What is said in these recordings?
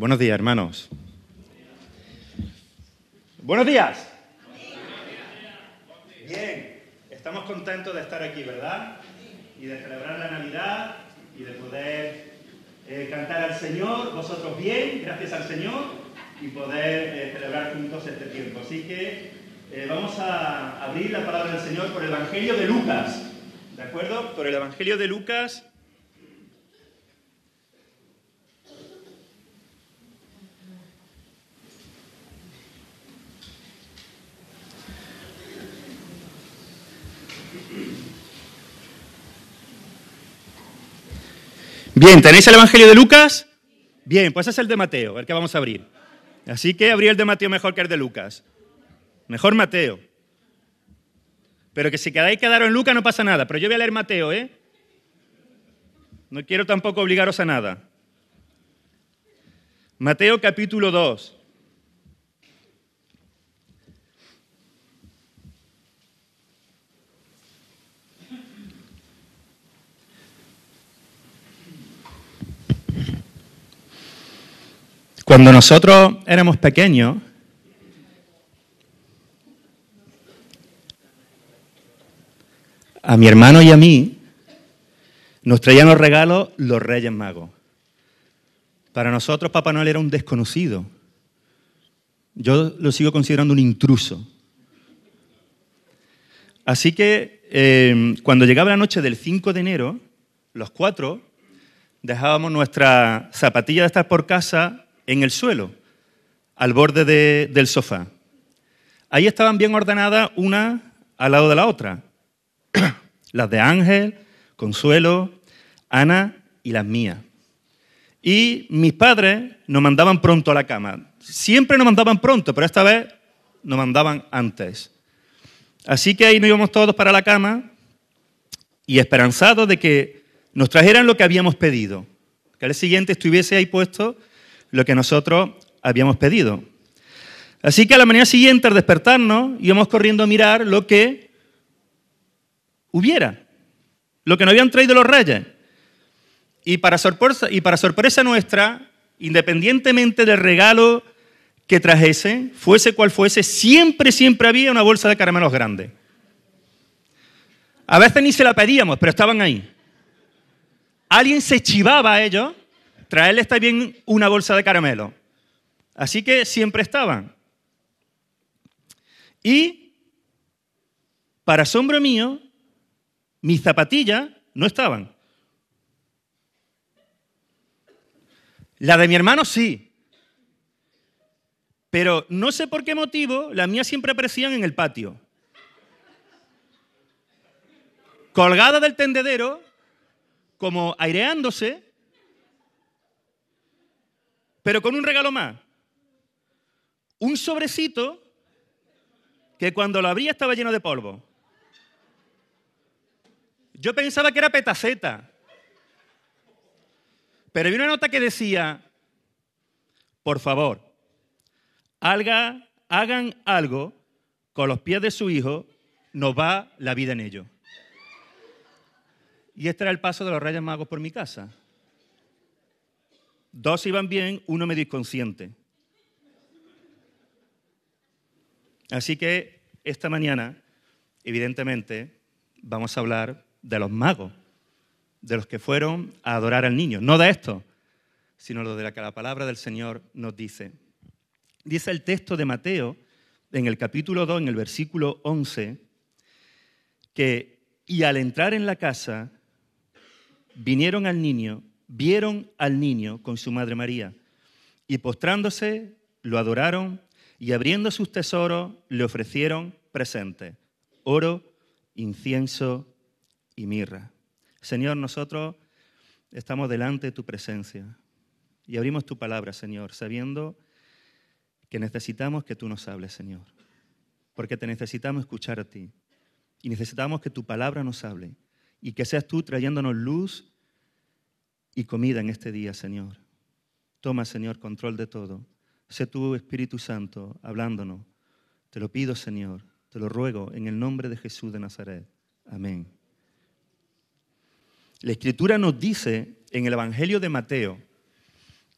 Buenos días, hermanos. Buenos días. Bien, estamos contentos de estar aquí, ¿verdad? Y de celebrar la Navidad y de poder eh, cantar al Señor, vosotros bien, gracias al Señor, y poder eh, celebrar juntos este tiempo. Así que eh, vamos a abrir la palabra del Señor por el Evangelio de Lucas, ¿de acuerdo? Por el Evangelio de Lucas Bien, ¿tenéis el Evangelio de Lucas? Bien, pues es el de Mateo, el que vamos a abrir. Así que abrí el de Mateo mejor que el de Lucas. Mejor Mateo. Pero que si quedáis quedaros en Lucas no pasa nada. Pero yo voy a leer Mateo, ¿eh? No quiero tampoco obligaros a nada. Mateo capítulo 2. Cuando nosotros éramos pequeños, a mi hermano y a mí nos traían los regalos los Reyes Magos. Para nosotros Papá Noel era un desconocido. Yo lo sigo considerando un intruso. Así que eh, cuando llegaba la noche del 5 de enero, los cuatro dejábamos nuestra zapatilla de estar por casa en el suelo, al borde del sofá. Ahí estaban bien ordenadas una al lado de la otra. las de Ángel, Consuelo, Ana y las mías. Y mis padres nos mandaban pronto a la cama. Siempre nos mandaban pronto, pero esta vez nos mandaban antes. Así que ahí nos íbamos todos para la cama y esperanzados de que nos trajeran lo que habíamos pedido. Que al siguiente estuviese ahí puesto lo que nosotros habíamos pedido. Así que a la mañana siguiente, al despertarnos, íbamos corriendo a mirar lo que hubiera, lo que nos habían traído los reyes. Y para sorpresa, y para sorpresa nuestra, independientemente del regalo que trajese, fuese cual fuese, siempre, siempre había una bolsa de caramelos grande. A veces ni se la pedíamos, pero estaban ahí. Alguien se chivaba a ellos traerle está bien una bolsa de caramelo. Así que siempre estaban. Y, para asombro mío, mis zapatillas no estaban. La de mi hermano sí. Pero no sé por qué motivo, las mías siempre aparecían en el patio. Colgada del tendedero, como aireándose, pero con un regalo más. Un sobrecito que cuando lo abría estaba lleno de polvo. Yo pensaba que era petaceta. Pero vi una nota que decía, por favor, hagan algo con los pies de su hijo, nos va la vida en ello. Y este era el paso de los Reyes Magos por mi casa. Dos iban bien, uno medio inconsciente. Así que esta mañana, evidentemente, vamos a hablar de los magos, de los que fueron a adorar al niño. No de esto, sino lo de la que la palabra del Señor nos dice. Dice el texto de Mateo, en el capítulo 2, en el versículo 11, que, y al entrar en la casa, vinieron al niño vieron al niño con su madre María y postrándose lo adoraron y abriendo sus tesoros le ofrecieron presentes, oro, incienso y mirra. Señor, nosotros estamos delante de tu presencia y abrimos tu palabra, Señor, sabiendo que necesitamos que tú nos hables, Señor, porque te necesitamos escuchar a ti y necesitamos que tu palabra nos hable y que seas tú trayéndonos luz y comida en este día, Señor. Toma, Señor, control de todo. Sé tu Espíritu Santo hablándonos. Te lo pido, Señor. Te lo ruego en el nombre de Jesús de Nazaret. Amén. La Escritura nos dice en el Evangelio de Mateo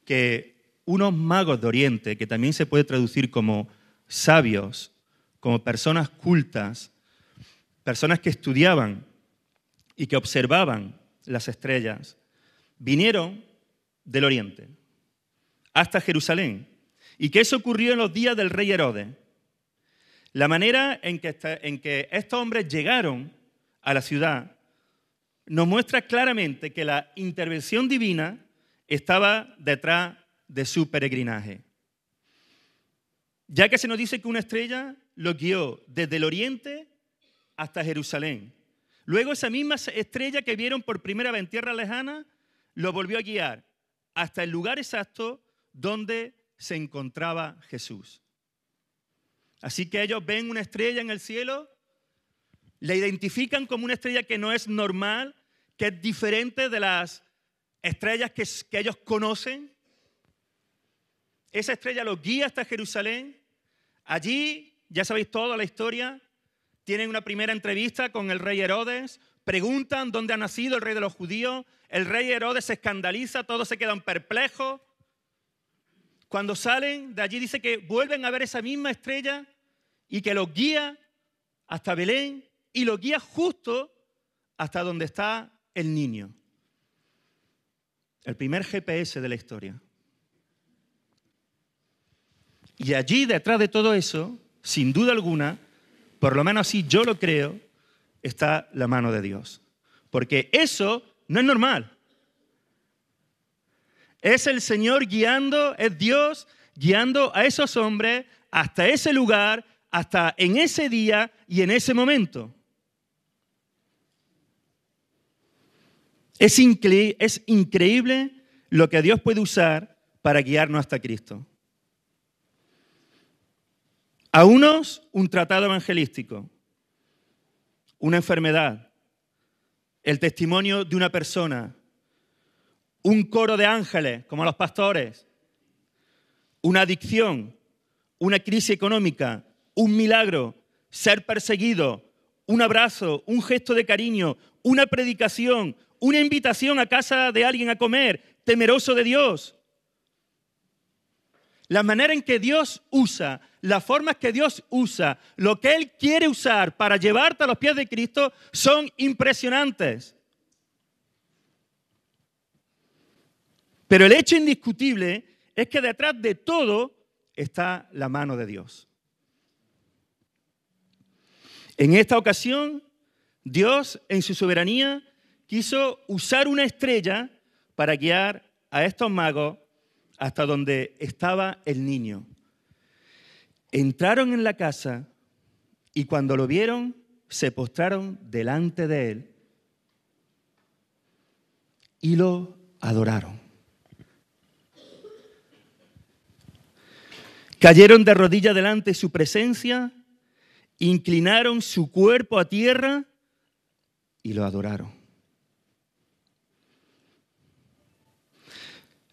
que unos magos de Oriente, que también se puede traducir como sabios, como personas cultas, personas que estudiaban y que observaban las estrellas, vinieron del Oriente hasta Jerusalén. Y que eso ocurrió en los días del rey Herodes. La manera en que, en que estos hombres llegaron a la ciudad nos muestra claramente que la intervención divina estaba detrás de su peregrinaje. Ya que se nos dice que una estrella lo guió desde el oriente hasta Jerusalén. Luego esa misma estrella que vieron por primera vez en tierra lejana lo volvió a guiar hasta el lugar exacto donde se encontraba Jesús. Así que ellos ven una estrella en el cielo, la identifican como una estrella que no es normal, que es diferente de las estrellas que, que ellos conocen. Esa estrella los guía hasta Jerusalén. Allí, ya sabéis toda la historia, tienen una primera entrevista con el rey Herodes, preguntan dónde ha nacido el rey de los judíos, el rey Herodes se escandaliza, todos se quedan perplejos. Cuando salen de allí dice que vuelven a ver esa misma estrella y que los guía hasta Belén y los guía justo hasta donde está el niño. El primer GPS de la historia. Y allí, detrás de todo eso, sin duda alguna, por lo menos así yo lo creo, está la mano de Dios. Porque eso no es normal. Es el Señor guiando, es Dios guiando a esos hombres hasta ese lugar, hasta en ese día y en ese momento. Es, es increíble lo que Dios puede usar para guiarnos hasta Cristo. A unos un tratado evangelístico, una enfermedad, el testimonio de una persona, un coro de ángeles, como los pastores, una adicción, una crisis económica, un milagro, ser perseguido, un abrazo, un gesto de cariño, una predicación, una invitación a casa de alguien a comer, temeroso de Dios. La manera en que Dios usa las formas que Dios usa, lo que Él quiere usar para llevarte a los pies de Cristo son impresionantes. Pero el hecho indiscutible es que detrás de todo está la mano de Dios. En esta ocasión, Dios en su soberanía quiso usar una estrella para guiar a estos magos hasta donde estaba el niño. Entraron en la casa y cuando lo vieron, se postraron delante de él y lo adoraron. Cayeron de rodillas delante de su presencia, inclinaron su cuerpo a tierra y lo adoraron.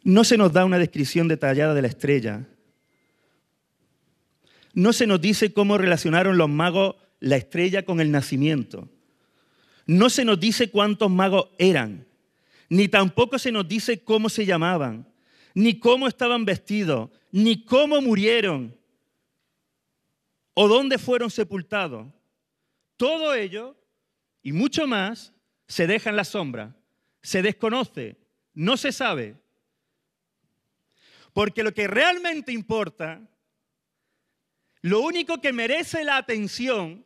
No se nos da una descripción detallada de la estrella, no se nos dice cómo relacionaron los magos la estrella con el nacimiento. No se nos dice cuántos magos eran, ni tampoco se nos dice cómo se llamaban, ni cómo estaban vestidos, ni cómo murieron, o dónde fueron sepultados. Todo ello y mucho más se deja en la sombra, se desconoce, no se sabe. Porque lo que realmente importa lo único que merece la atención,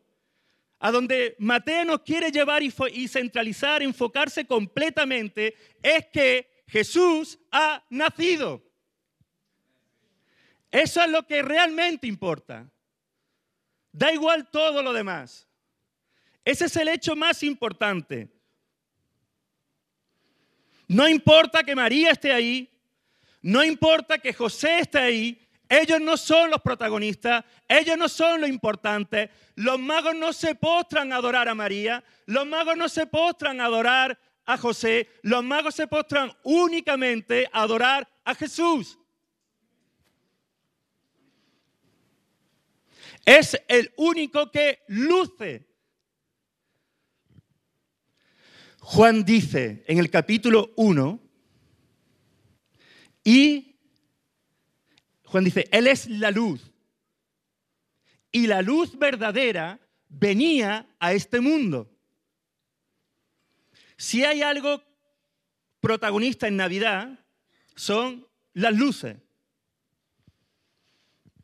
a donde Mateo nos quiere llevar y, centralizar, enfocarse completamente, es que Jesús ha nacido. Eso es lo que realmente importa. Da igual todo lo demás. Ese es el hecho más importante. No importa que María esté ahí, no importa que José esté ahí, ellos no son los protagonistas, ellos no son lo importante. Los magos no se postran a adorar a María, los magos no se postran a adorar a José, los magos se postran únicamente a adorar a Jesús. Es el único que luce. Juan dice en el capítulo 1, y Juan dice, Él es la luz. Y la luz verdadera venía a este mundo. Si hay algo protagonista en Navidad, son las luces.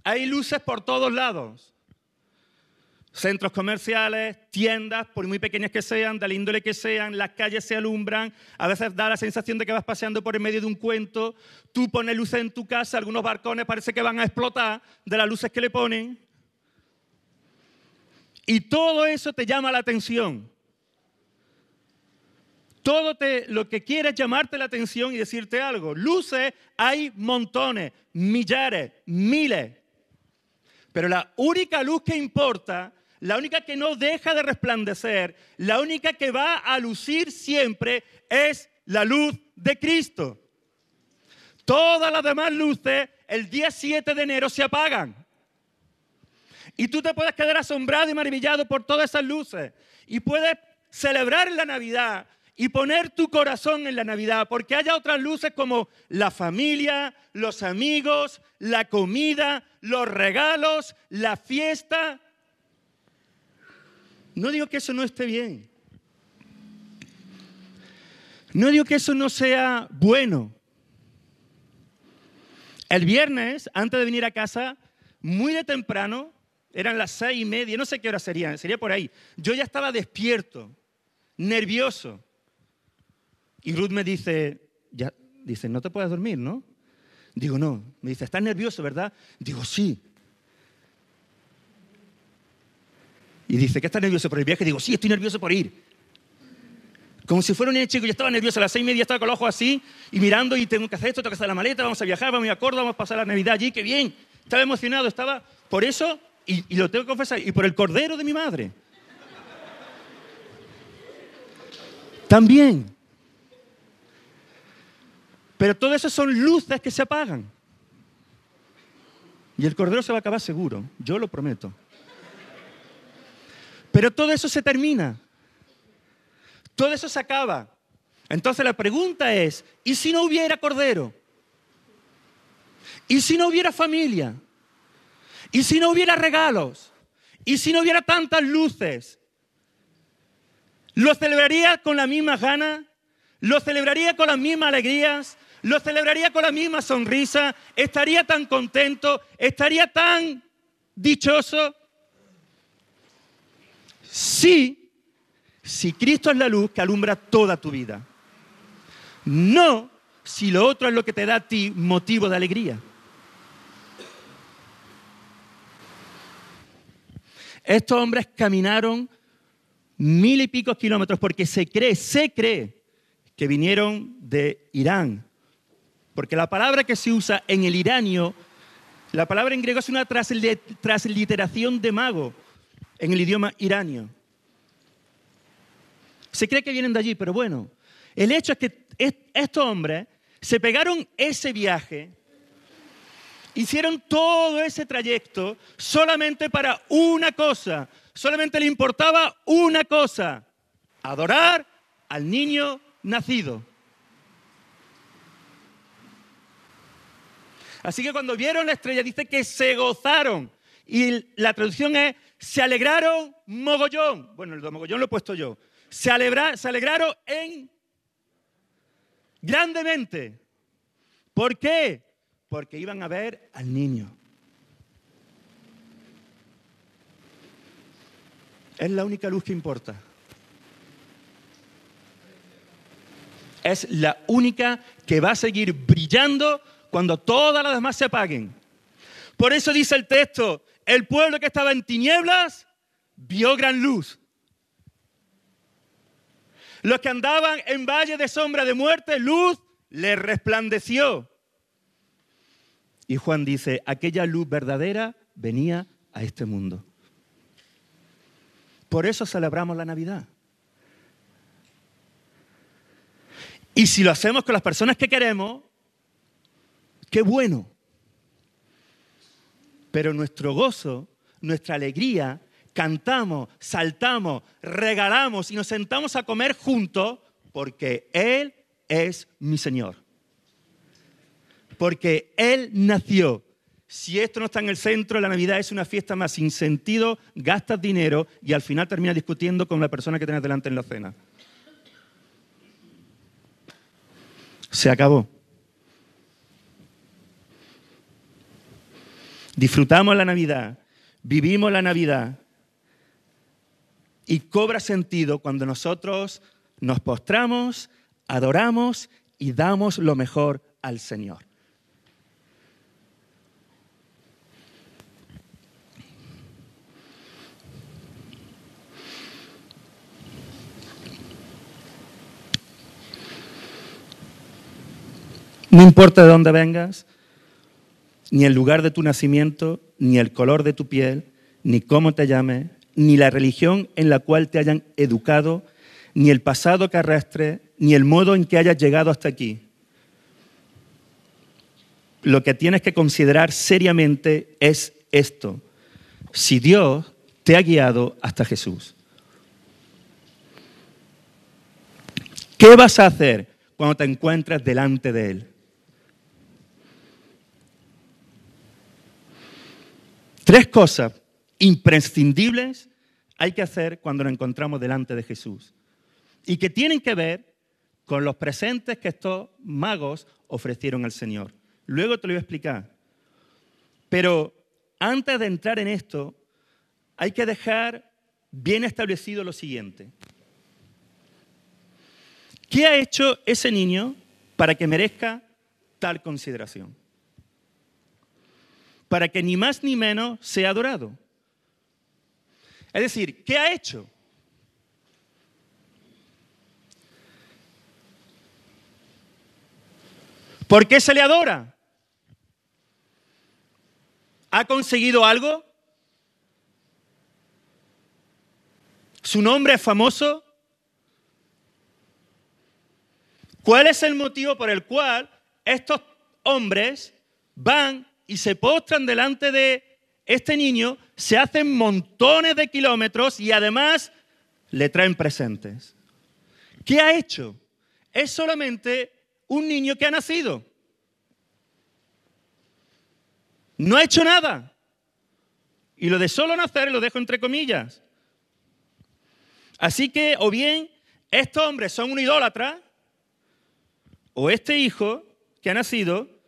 Hay luces por todos lados. Centros comerciales, tiendas, por muy pequeñas que sean, de la índole que sean, las calles se alumbran, a veces da la sensación de que vas paseando por el medio de un cuento, tú pones luces en tu casa, algunos barcones parece que van a explotar de las luces que le ponen. Y todo eso te llama la atención. Todo lo que quiere es llamarte la atención y decirte algo. Luces hay montones, millares, miles. Pero la única luz que importa la única que no deja de resplandecer, la única que va a lucir siempre es la luz de Cristo. Todas las demás luces el día 7 de enero se apagan. Y tú te puedes quedar asombrado y maravillado por todas esas luces. Y puedes celebrar la Navidad y poner tu corazón en la Navidad, porque haya otras luces como la familia, los amigos, la comida, los regalos, la fiesta, no digo que eso no esté bien. No digo que eso no sea bueno. El viernes, antes de venir a casa, muy de temprano, eran las seis y media, no sé qué hora sería, sería por ahí. Yo ya estaba despierto, nervioso. Y Ruth me dice, ya, dice, no te puedes dormir, ¿no? Digo, no. Me dice, ¿estás nervioso, verdad? Digo, sí. Y dice, ¿qué estás nervioso por el viaje? Digo, sí, estoy nervioso por ir. Como si fuera un chico, yo estaba nervioso a las seis y media, estaba con los ojos así y mirando y tengo que hacer esto, tengo que hacer la maleta, vamos a viajar, vamos a acuerdo, vamos a pasar la Navidad allí, qué bien. Estaba emocionado, estaba por eso, y, y lo tengo que confesar, y por el cordero de mi madre. También. Pero todo eso son luces que se apagan. Y el cordero se va a acabar seguro, yo lo prometo. Pero todo eso se termina. Todo eso se acaba. Entonces la pregunta es, ¿y si no hubiera cordero? ¿Y si no hubiera familia? ¿Y si no hubiera regalos? ¿Y si no hubiera tantas luces? ¿Lo celebraría con la misma gana? ¿Lo celebraría con las mismas alegrías? ¿Lo celebraría con la misma sonrisa? ¿Estaría tan contento? ¿Estaría tan dichoso? Sí, si Cristo es la luz que alumbra toda tu vida. No si lo otro es lo que te da a ti motivo de alegría. Estos hombres caminaron mil y pico kilómetros porque se cree, se cree que vinieron de Irán. Porque la palabra que se usa en el iranio, la palabra en griego es una transliteración de mago en el idioma iranio. Se cree que vienen de allí, pero bueno, el hecho es que estos hombres se pegaron ese viaje, hicieron todo ese trayecto solamente para una cosa, solamente le importaba una cosa, adorar al niño nacido. Así que cuando vieron la estrella dice que se gozaron. Y la traducción es se alegraron mogollón. Bueno, el de mogollón lo he puesto yo. Se, se alegraron en grandemente. ¿Por qué? Porque iban a ver al niño. Es la única luz que importa. Es la única que va a seguir brillando cuando todas las demás se apaguen. Por eso dice el texto, el pueblo que estaba en tinieblas vio gran luz. Los que andaban en valle de sombra de muerte, luz les resplandeció. Y Juan dice, aquella luz verdadera venía a este mundo. Por eso celebramos la Navidad. Y si lo hacemos con las personas que queremos, qué bueno. Pero nuestro gozo, nuestra alegría, cantamos, saltamos, regalamos y nos sentamos a comer juntos porque Él es mi Señor. Porque Él nació si esto no está en el centro, la Navidad es una fiesta más sin sentido, gastas dinero y al final terminas discutiendo con la persona que tienes delante en la cena. Se acabó. Disfrutamos la Navidad, vivimos la Navidad y cobra sentido cuando nosotros nos postramos, adoramos y damos lo mejor al Señor. No importa de dónde vengas, ni el lugar de tu nacimiento, ni el color de tu piel, ni cómo te llames, ni la religión en la cual te hayan educado, ni el pasado que arrastre, ni el modo en que hayas llegado hasta aquí. Lo que tienes que considerar seriamente es esto. Si Dios te ha guiado hasta Jesús. ¿Qué vas a hacer cuando te encuentres delante de Él? Tres cosas imprescindibles hay que hacer cuando nos encontramos delante de Jesús y que tienen que ver con los presentes que estos magos ofrecieron al Señor. Luego te lo voy a explicar. Pero antes de entrar en esto, hay que dejar bien establecido lo siguiente. ¿Qué ha hecho ese niño para que merezca tal consideración? Para que ni más ni menos sea adorado. Es decir, ¿qué ha hecho? ¿Por qué se le adora? ¿Ha conseguido algo? ¿Su nombre es famoso? ¿Cuál es el motivo por el cual estos hombres van y se postran delante de este niño, se hacen montones de kilómetros y además le traen presentes. ¿Qué ha hecho? Es solamente un niño que ha nacido. No ha hecho nada. Y lo de solo nacer lo dejo entre comillas. Así que o bien estos hombres son un idólatra, o este hijo que ha nacido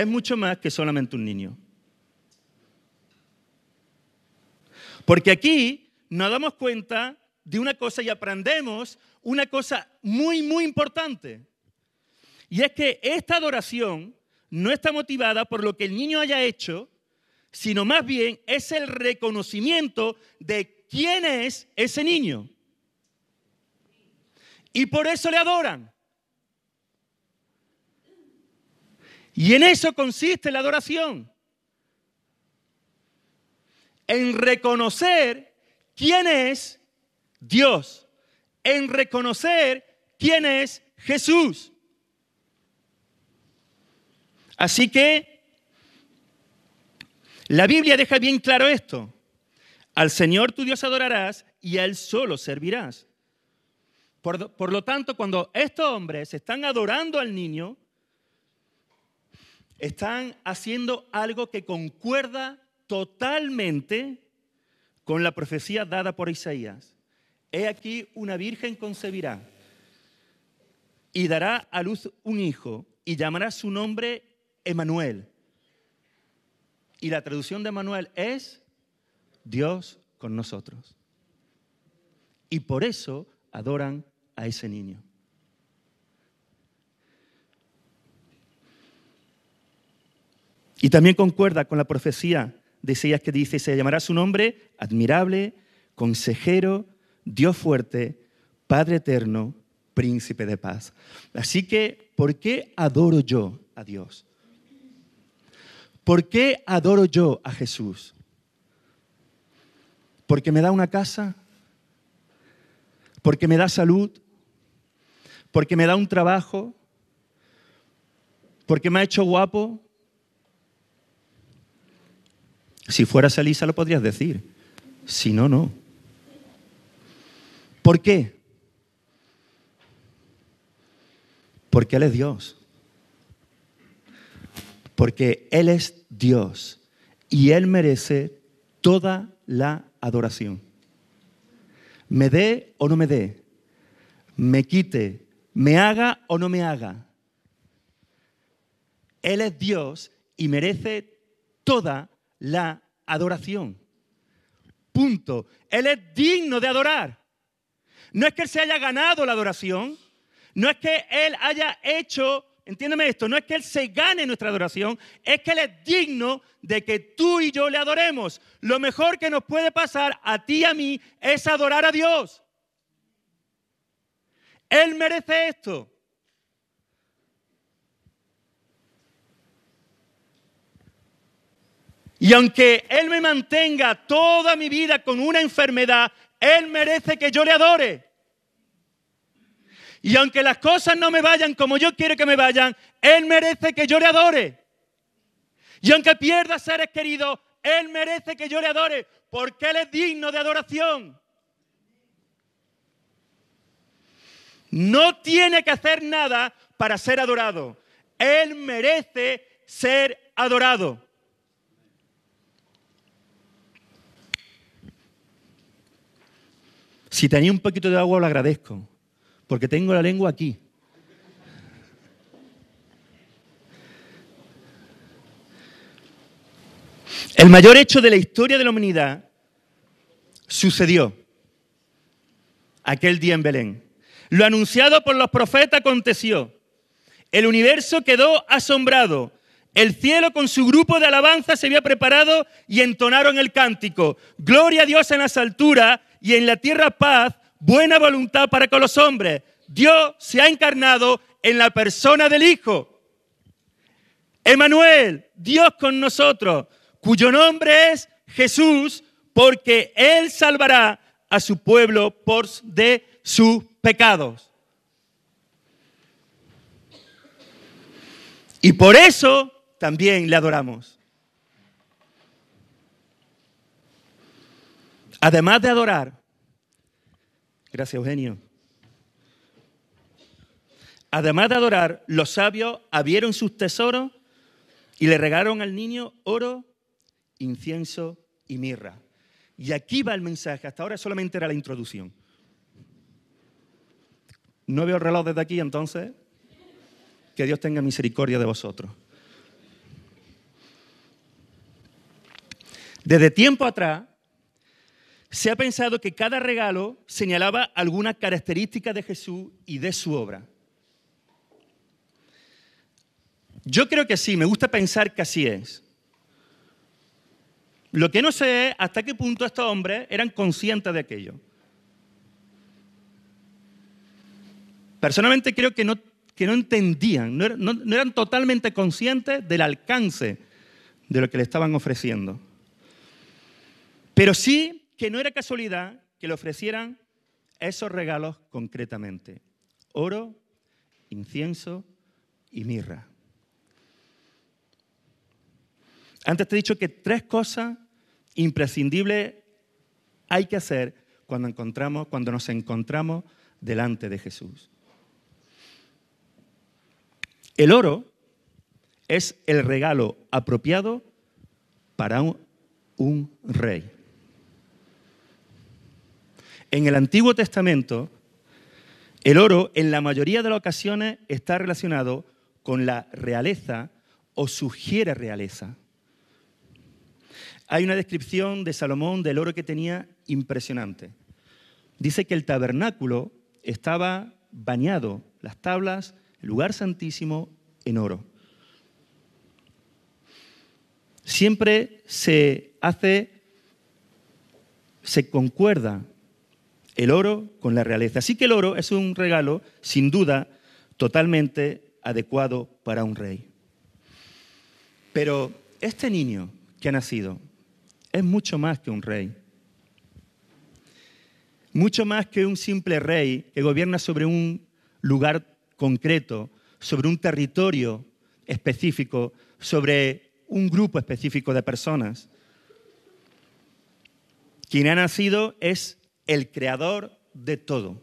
es mucho más que solamente un niño. Porque aquí nos damos cuenta de una cosa y aprendemos una cosa muy, muy importante. Y es que esta adoración no está motivada por lo que el niño haya hecho, sino más bien es el reconocimiento de quién es ese niño. Y por eso le adoran. Y en eso consiste la adoración. En reconocer quién es Dios. En reconocer quién es Jesús. Así que la Biblia deja bien claro esto. Al Señor tu Dios adorarás y a Él solo servirás. Por, por, lo tanto, cuando estos hombres están adorando al niño, están haciendo algo que concuerda totalmente con la profecía dada por Isaías. He aquí una virgen concebirá y dará a luz un hijo y llamará su nombre Emanuel. Y la traducción de Emanuel es Dios con nosotros. Y por eso adoran a ese niño. Y también concuerda con la profecía de Isaías que dice, se llamará su nombre admirable, consejero, Dios fuerte, Padre eterno, príncipe de paz. Así que, ¿por qué adoro yo a Dios? ¿Por qué adoro yo a Jesús? ¿Porque me da una casa? ¿Porque me da salud? ¿Porque me da un trabajo? ¿Porque me ha hecho guapo? Si fueras Elisa lo podrías decir. Si no, no. ¿Por qué? Porque Él es Dios. Porque Él es Dios. y Él merece toda la adoración. Me dé o no me dé, me quite, me haga o no me haga. Él es Dios y merece toda la adoración. Punto. Él es digno de adorar. No es que Él se haya ganado la adoración, no es que Él haya hecho, entiéndeme esto, no es que Él se gane nuestra adoración, es que Él es digno de que tú y yo le adoremos. Lo mejor que nos puede pasar a ti y a mí es adorar a Dios. Él merece esto. Y aunque Él me mantenga toda mi vida con una enfermedad, Él merece que yo le adore. Y aunque las cosas no me vayan como yo quiero que me vayan, Él merece que yo le adore. Y aunque pierda seres queridos, Él merece que yo le adore, porque Él es digno de adoración. No tiene que hacer nada para ser adorado. Él merece ser adorado. Si tenía un poquito de agua, lo agradezco, porque tengo la lengua aquí. El mayor hecho de la historia de la humanidad sucedió aquel día en Belén. Lo anunciado por los profetas aconteció. El universo quedó asombrado. El cielo con su grupo de alabanza se había preparado y entonaron el cántico. Gloria a Dios en las alturas y en la tierra paz, buena voluntad para con los hombres. Dios se ha encarnado en la persona del Hijo. Emanuel, Dios con nosotros, cuyo nombre es Jesús, porque Él salvará a su pueblo por de sus pecados. Y por eso también le adoramos. Además de adorar, gracias Eugenio, además de adorar, los sabios abrieron sus tesoros y le regalaron al niño oro, incienso y mirra. Y aquí va el mensaje, hasta ahora solamente era la introducción. No veo el reloj desde aquí, entonces, que Dios tenga misericordia de vosotros. Desde tiempo atrás, se ha pensado que cada regalo señalaba alguna característica de Jesús y de su obra. Yo creo que sí, me gusta pensar que así es. Lo que no sé es hasta qué punto estos hombres eran conscientes de aquello. Personalmente creo que no, que no entendían, no, no eran totalmente conscientes del alcance de lo que le estaban ofreciendo. Pero sí que no era casualidad que le ofrecieran esos regalos concretamente. Oro, incienso y mirra. Antes te he dicho que tres cosas imprescindibles hay que hacer cuando, encontramos, cuando nos encontramos delante de Jesús. El oro es el regalo apropiado para un rey. En el Antiguo Testamento, el oro en la mayoría de las ocasiones está relacionado con la realeza o sugiere realeza. Hay una descripción de Salomón del oro que tenía impresionante. Dice que el tabernáculo estaba bañado, las tablas, el lugar santísimo, en oro. Siempre se hace, se concuerda el oro con la realeza. Así que el oro es un regalo, sin duda, totalmente adecuado para un rey. Pero este niño que ha nacido es mucho más que un rey. Mucho más que un simple rey que gobierna sobre un lugar concreto, sobre un territorio específico, sobre un grupo específico de personas. Quien ha nacido es el creador de todo.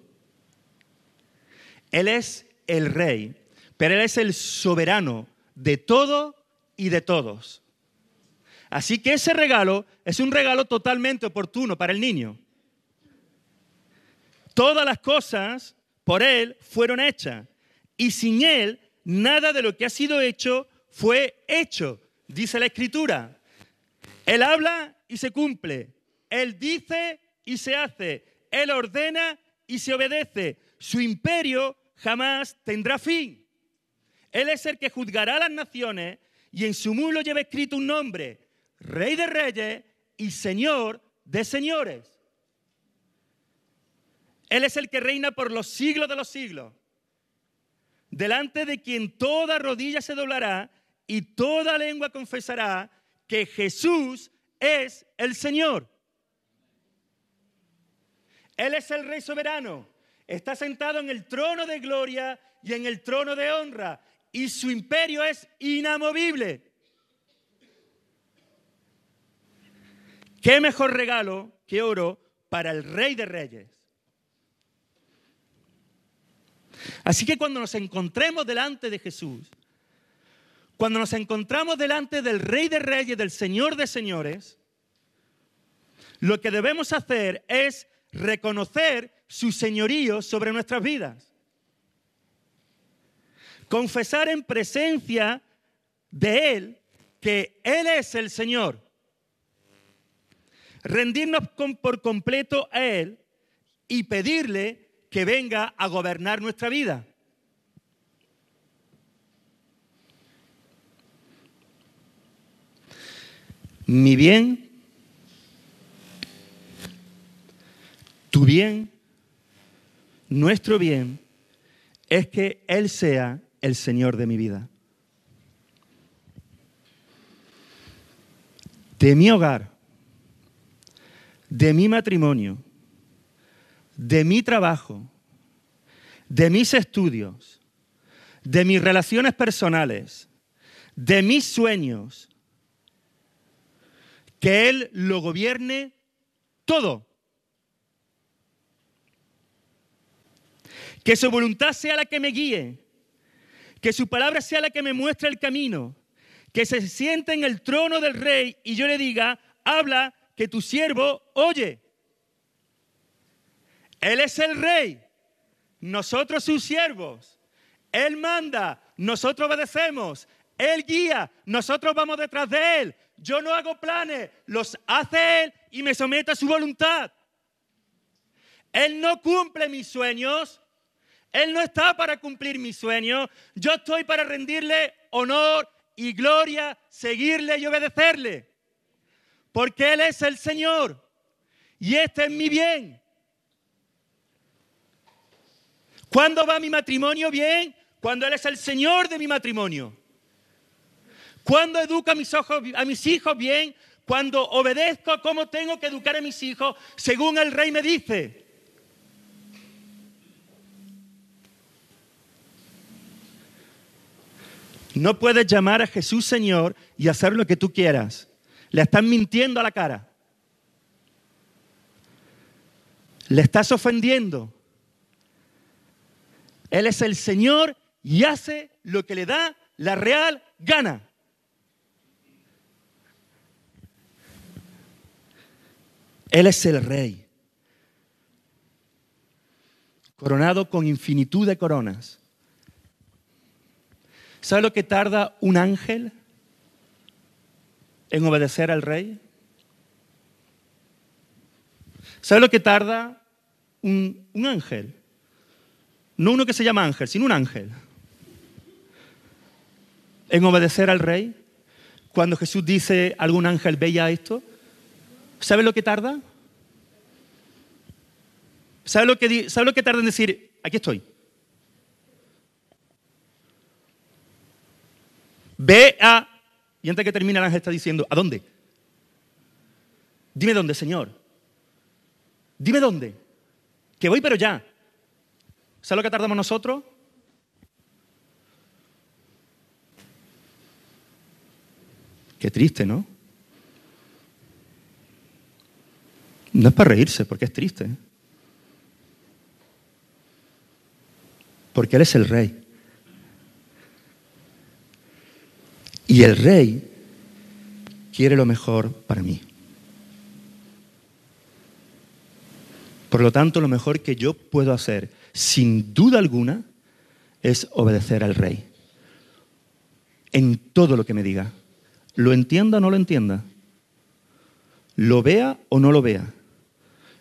Él es el rey, pero Él es el soberano de todo y de todos. Así que ese regalo es un regalo totalmente oportuno para el niño. Todas las cosas por Él fueron hechas y sin Él nada de lo que ha sido hecho fue hecho, dice la Escritura. Él habla y se cumple. Él dice y se hace. Él ordena y se obedece. Su imperio jamás tendrá fin. Él es el que juzgará a las naciones y en su mulo lleva escrito un nombre, Rey de Reyes y Señor de Señores. Él es el que reina por los siglos de los siglos, delante de quien toda rodilla se doblará y toda lengua confesará que Jesús es el Señor. Él es el Rey soberano. Está sentado en el trono de gloria y en el trono de honra. Y su imperio es inamovible. ¿Qué mejor regalo que oro para el Rey de Reyes? Así que cuando nos encontremos delante de Jesús, cuando nos encontramos delante del Rey de Reyes, del Señor de Señores, lo que debemos hacer es reconocer su señorío sobre nuestras vidas. Confesar en presencia de Él que Él es el Señor. Rendirnos por completo a Él y pedirle que venga a gobernar nuestra vida. Mi bien, tu bien, nuestro bien, es que Él sea el Señor de mi vida. De mi hogar, de mi matrimonio, de mi trabajo, de mis estudios, de mis relaciones personales, de mis sueños, que Él lo gobierne todo. Que su voluntad sea la que me guíe, que su palabra sea la que me muestre el camino, que se siente en el trono del rey y yo le diga, habla, que tu siervo oye. Él es el rey, nosotros sus siervos. Él manda, nosotros obedecemos. Él guía, nosotros vamos detrás de Él. Yo no hago planes, los hace Él y me someto a su voluntad. Él no cumple mis sueños, Él no está para cumplir mis sueños, yo estoy para rendirle honor y gloria, seguirle y obedecerle. Porque Él es el Señor y este es mi bien. ¿Cuándo va mi matrimonio bien? Cuando Él es el Señor de mi matrimonio. Cuando educo a mis, ojos, a mis hijos bien, cuando obedezco a cómo tengo que educar a mis hijos, según el rey me dice. No puedes llamar a Jesús Señor y hacer lo que tú quieras. Le estás mintiendo a la cara. Le estás ofendiendo. Él es el Señor y hace lo que le da la real gana. Él es el rey, coronado con infinitud de coronas. ¿Sabe lo que tarda un ángel en obedecer al rey? ¿Sabe lo que tarda un, un, ángel? No uno que se llama ángel, sino un ángel. En obedecer al rey. Cuando Jesús dice, algún ángel veía esto, ¿Sabe lo que tarda? ¿Sabe lo que, ¿Sabe lo que tarda en decir, aquí estoy? Ve a... Y antes que termine el ángel está diciendo, ¿a dónde? Dime dónde, Señor. Dime dónde. Que voy, pero ya. ¿Sabe lo que tardamos nosotros? Qué triste, ¿no? No es para reírse, porque es triste. Porque Él es el rey. Y el rey quiere lo mejor para mí. Por lo tanto, lo mejor que yo puedo hacer, sin duda alguna, es obedecer al rey. En todo lo que me diga. Lo entienda o no lo entienda. Lo vea o no lo vea.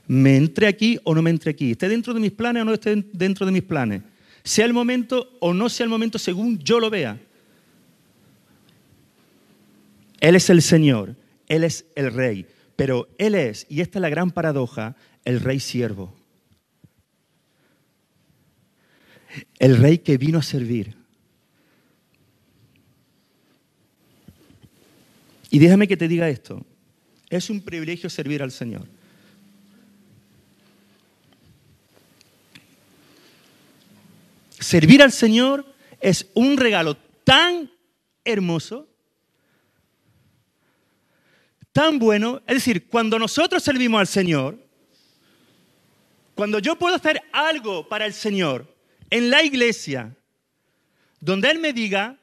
Me entre aquí o no me entre aquí. Esté dentro de mis planes o no esté dentro de mis planes. Sea el momento o no sea el momento según yo lo vea. Él es el Señor, Él es el Rey, pero Él es, y esta es la gran paradoja, el Rey siervo. El Rey que vino a servir. Y déjame que te diga esto, es un privilegio servir al Señor. Servir al Señor es un regalo tan hermoso tan bueno. Es decir, cuando nosotros servimos al Señor, cuando yo puedo hacer algo para el Señor en la iglesia, donde Él me diga,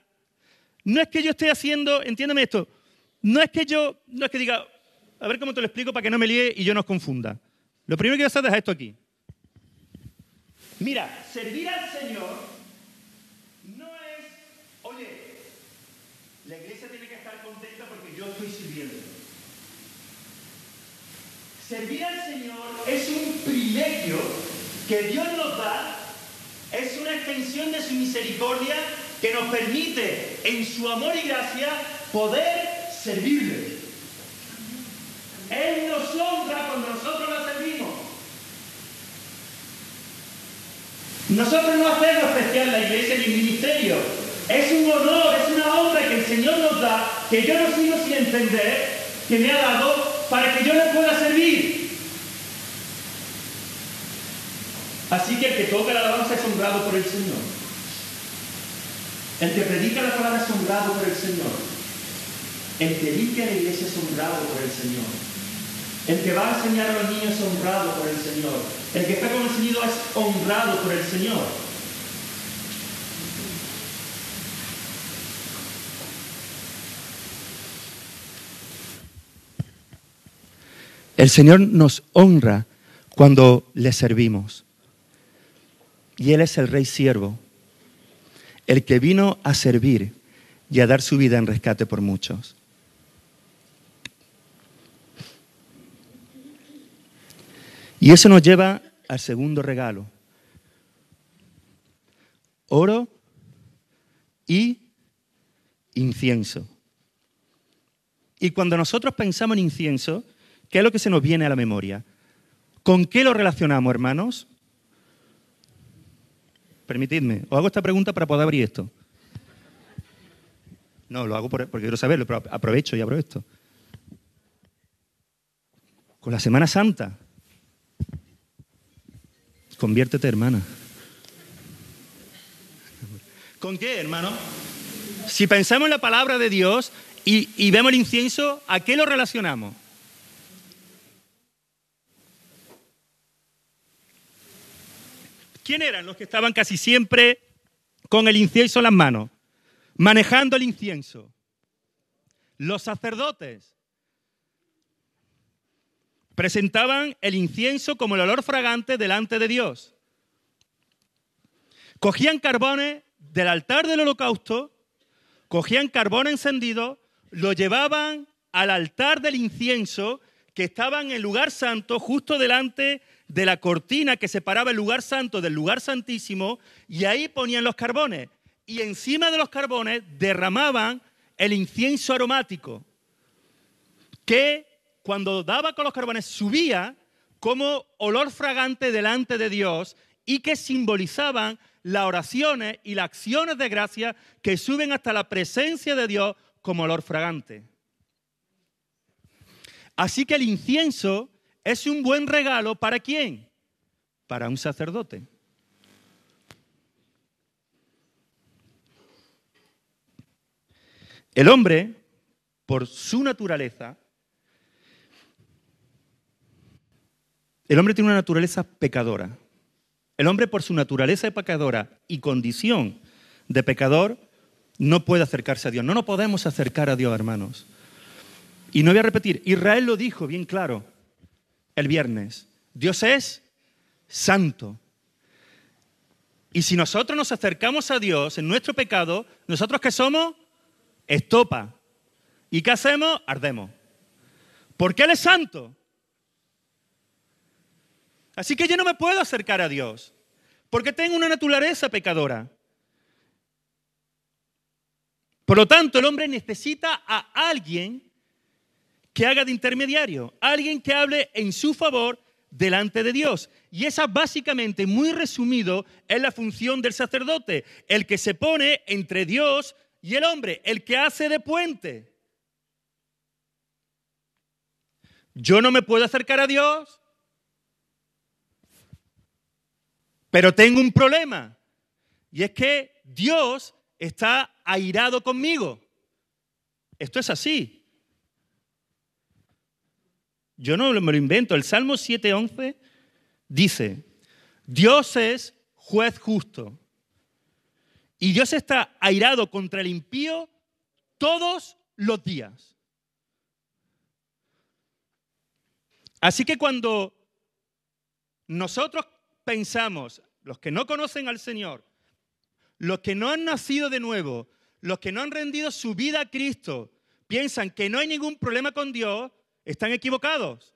no es que yo esté haciendo, entiéndeme esto, no es que yo, no es que diga, a ver cómo te lo explico para que no me líe y yo no os confunda. Lo primero que voy a hacer es dejar esto aquí. Mira, servir al Señor no es, oye, la iglesia tiene que estar contenta porque yo estoy sirviendo. Servir al Señor es un privilegio que Dios nos da, es una extensión de su misericordia que nos permite en su amor y gracia poder servirle. Él nos honra cuando nosotros lo servimos. Nosotros no hacemos especial la iglesia ni el ministerio. Es un honor, es una honra que el Señor nos da, que yo no sigo sin entender, que me ha dado para que yo le pueda servir. Así que el que toca la alabanza es honrado por el Señor. El que predica la palabra es honrado por el Señor. El que limpia la iglesia es honrado por el Señor. El que va a enseñar a los niños es honrado por el Señor. El que está con el Señor es honrado por el Señor. El Señor nos honra cuando le servimos. Y Él es el Rey siervo, el que vino a servir y a dar su vida en rescate por muchos. Y eso nos lleva al segundo regalo. Oro y incienso. Y cuando nosotros pensamos en incienso, ¿Qué es lo que se nos viene a la memoria? ¿Con qué lo relacionamos, hermanos? Permitidme, os hago esta pregunta para poder abrir esto. No, lo hago porque quiero saberlo, pero aprovecho y abro. Con la Semana Santa. Conviértete, hermana. ¿Con qué, hermano? Si pensamos en la palabra de Dios y, y vemos el incienso, ¿a qué lo relacionamos? ¿Quién eran los que estaban casi siempre con el incienso en las manos, manejando el incienso? Los sacerdotes. Presentaban el incienso como el olor fragante delante de Dios. Cogían carbones del altar del holocausto, cogían carbón encendido, lo llevaban al altar del incienso que estaba en el lugar santo justo delante de la cortina que separaba el lugar santo del lugar santísimo y ahí ponían los carbones. Y encima de los carbones derramaban el incienso aromático que cuando daba con los carbones subía como olor fragante delante de Dios y que simbolizaban las oraciones y las acciones de gracia que suben hasta la presencia de Dios como olor fragante. Así que el incienso es un buen regalo para quién? Para un sacerdote. El hombre, por su naturaleza, el hombre tiene una naturaleza pecadora. El hombre, por su naturaleza pecadora y condición de pecador, no puede acercarse a Dios. No nos podemos acercar a Dios, hermanos. Y no voy a repetir, Israel lo dijo bien claro el viernes. Dios es santo. Y si nosotros nos acercamos a Dios en nuestro pecado, nosotros que somos, estopa. ¿Y qué hacemos? Ardemos. Porque Él es santo. Así que yo no me puedo acercar a Dios, porque tengo una naturaleza pecadora. Por lo tanto, el hombre necesita a alguien que haga de intermediario, alguien que hable en su favor delante de Dios. Y esa básicamente, muy resumido, es la función del sacerdote, el que se pone entre Dios y el hombre, el que hace de puente. Yo no me puedo acercar a Dios, pero tengo un problema. Y es que Dios está airado conmigo. Esto es así. Yo no me lo invento. El Salmo 7.11 dice, Dios es juez justo. Y Dios está airado contra el impío todos los días. Así que cuando nosotros pensamos, los que no conocen al Señor, los que no han nacido de nuevo, los que no han rendido su vida a Cristo, piensan que no hay ningún problema con Dios, están equivocados.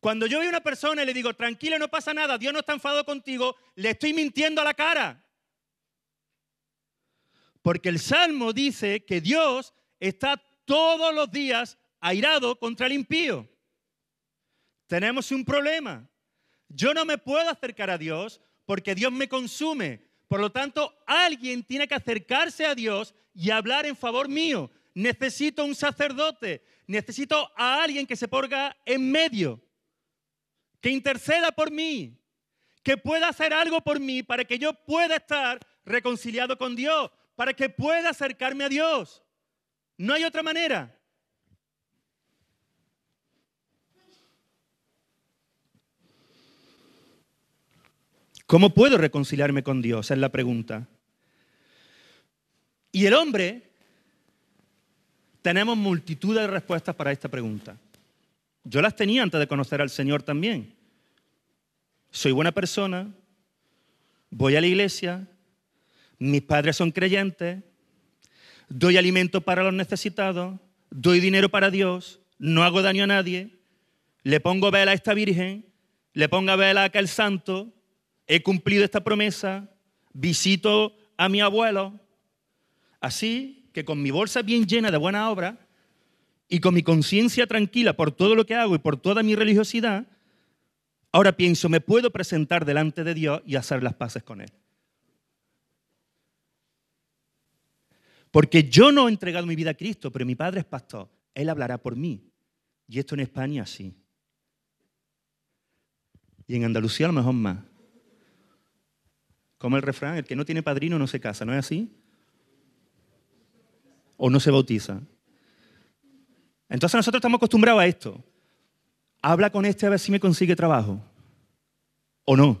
Cuando yo veo a una persona y le digo, tranquilo, no pasa nada, Dios no está enfadado contigo, le estoy mintiendo a la cara. Porque el Salmo dice que Dios está todos los días airado contra el impío. Tenemos un problema. Yo no me puedo acercar a Dios porque Dios me consume. Por lo tanto, alguien tiene que acercarse a Dios y hablar en favor mío. Necesito un sacerdote, necesito a alguien que se ponga en medio, que interceda por mí, que pueda hacer algo por mí para que yo pueda estar reconciliado con Dios, para que pueda acercarme a Dios. No hay otra manera. ¿Cómo puedo reconciliarme con Dios? Es la pregunta. Y el hombre tenemos multitud de respuestas para esta pregunta. Yo las tenía antes de conocer al Señor también. Soy buena persona, voy a la iglesia, mis padres son creyentes, doy alimento para los necesitados, doy dinero para Dios, no hago daño a nadie, le pongo vela a esta virgen, le pongo vela a aquel santo, he cumplido esta promesa, visito a mi abuelo. Así que con mi bolsa bien llena de buena obra y con mi conciencia tranquila por todo lo que hago y por toda mi religiosidad, ahora pienso, me puedo presentar delante de Dios y hacer las paces con Él. Porque yo no he entregado mi vida a Cristo, pero mi padre es pastor. Él hablará por mí. Y esto en España sí. Y en Andalucía a lo mejor más. Como el refrán, el que no tiene padrino no se casa, ¿no es así? O no se bautiza. Entonces nosotros estamos acostumbrados a esto. Habla con este a ver si me consigue trabajo. ¿O no?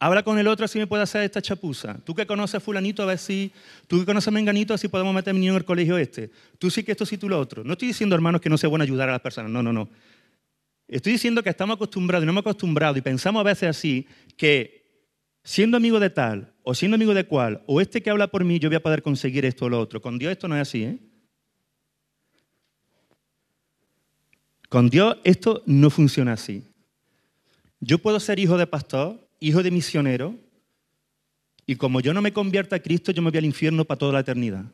Habla con el otro a si me puede hacer esta chapuza. Tú que conoces a fulanito a ver si... Tú que conoces a menganito a ver si podemos meter a mi niño en el colegio este. Tú sí que esto, sí tú lo otro. No estoy diciendo, hermanos, que no sea bueno ayudar a las personas. No, no, no. Estoy diciendo que estamos acostumbrados y no hemos acostumbrado y pensamos a veces así que siendo amigo de tal, o siendo amigo de cual, o este que habla por mí, yo voy a poder conseguir esto o lo otro. Con Dios esto no es así, ¿eh? Con Dios esto no funciona así. Yo puedo ser hijo de pastor, hijo de misionero, y como yo no me convierta a Cristo, yo me voy al infierno para toda la eternidad.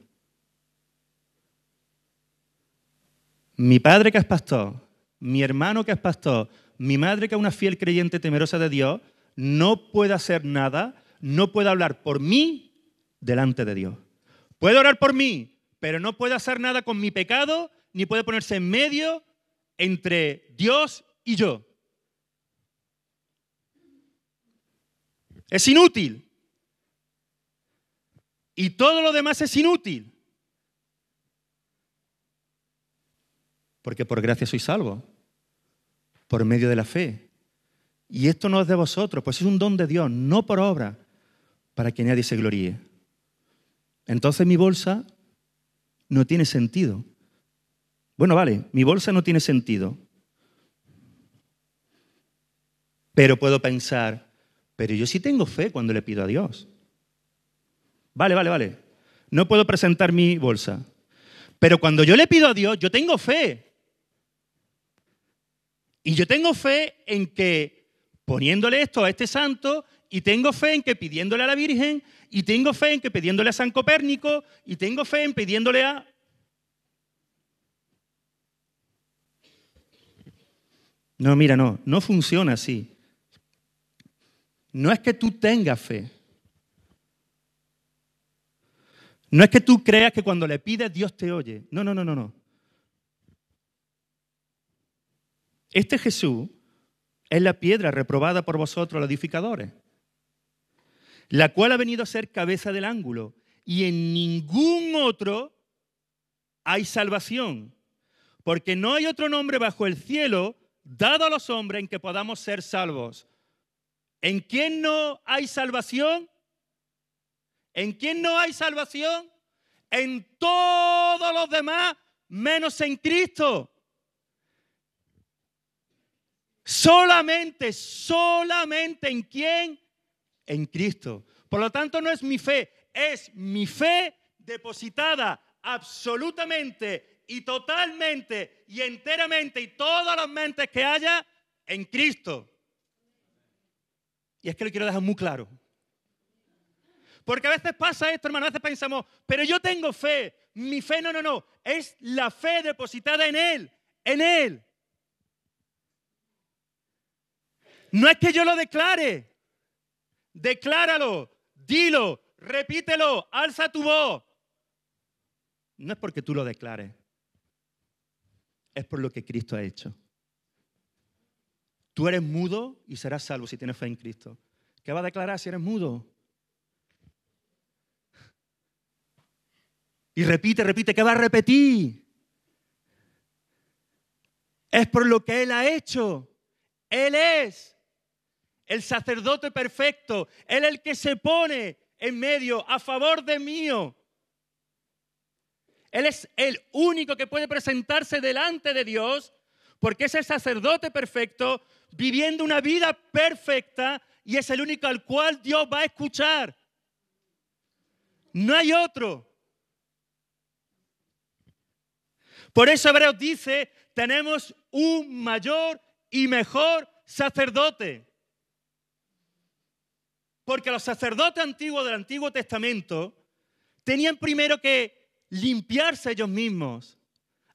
Mi padre que es pastor, mi hermano que es pastor, mi madre que es una fiel creyente temerosa de Dios, no puede hacer nada, no puede hablar por mí delante de Dios. Puede orar por mí, pero no puede hacer nada con mi pecado, ni puede ponerse en medio entre Dios y yo. Es inútil. Y todo lo demás es inútil. Porque por gracia soy salvo, por medio de la fe. Y esto no es de vosotros, pues es un don de Dios, no por obra, para que nadie se gloríe. Entonces mi bolsa no tiene sentido. Bueno, vale, mi bolsa no tiene sentido. Pero puedo pensar, pero yo sí tengo fe cuando le pido a Dios. Vale, vale, vale. No puedo presentar mi bolsa. Pero cuando yo le pido a Dios, yo tengo fe. Y yo tengo fe en que poniéndole esto a este santo, y tengo fe en que pidiéndole a la Virgen, y tengo fe en que pidiéndole a San Copérnico, y tengo fe en pidiéndole a... No, mira, no, no funciona así. No es que tú tengas fe. No es que tú creas que cuando le pides Dios te oye. No, no, no, no, no. Este Jesús es la piedra reprobada por vosotros los edificadores, la cual ha venido a ser cabeza del ángulo, y en ningún otro hay salvación, porque no hay otro nombre bajo el cielo dado a los hombres en que podamos ser salvos. ¿En quién no hay salvación? ¿En quién no hay salvación? En todos los demás, menos en Cristo. Solamente, solamente en quién? En Cristo. Por lo tanto, no es mi fe, es mi fe depositada absolutamente y totalmente y enteramente y todas las mentes que haya en Cristo. Y es que lo quiero dejar muy claro. Porque a veces pasa esto, hermano, a veces pensamos, pero yo tengo fe. Mi fe, no, no, no. Es la fe depositada en Él, en Él. No es que yo lo declare. Decláralo, dilo, repítelo, alza tu voz. No es porque tú lo declares. Es por lo que Cristo ha hecho. Tú eres mudo y serás salvo si tienes fe en Cristo. ¿Qué va a declarar si eres mudo? Y repite, repite, ¿qué va a repetir? Es por lo que Él ha hecho. Él es el sacerdote perfecto. Él el que se pone en medio a favor de mío. Él es el único que puede presentarse delante de Dios porque es el sacerdote perfecto viviendo una vida perfecta y es el único al cual Dios va a escuchar. No hay otro. Por eso Hebreos dice, tenemos un mayor y mejor sacerdote. Porque los sacerdotes antiguos del Antiguo Testamento tenían primero que limpiarse ellos mismos.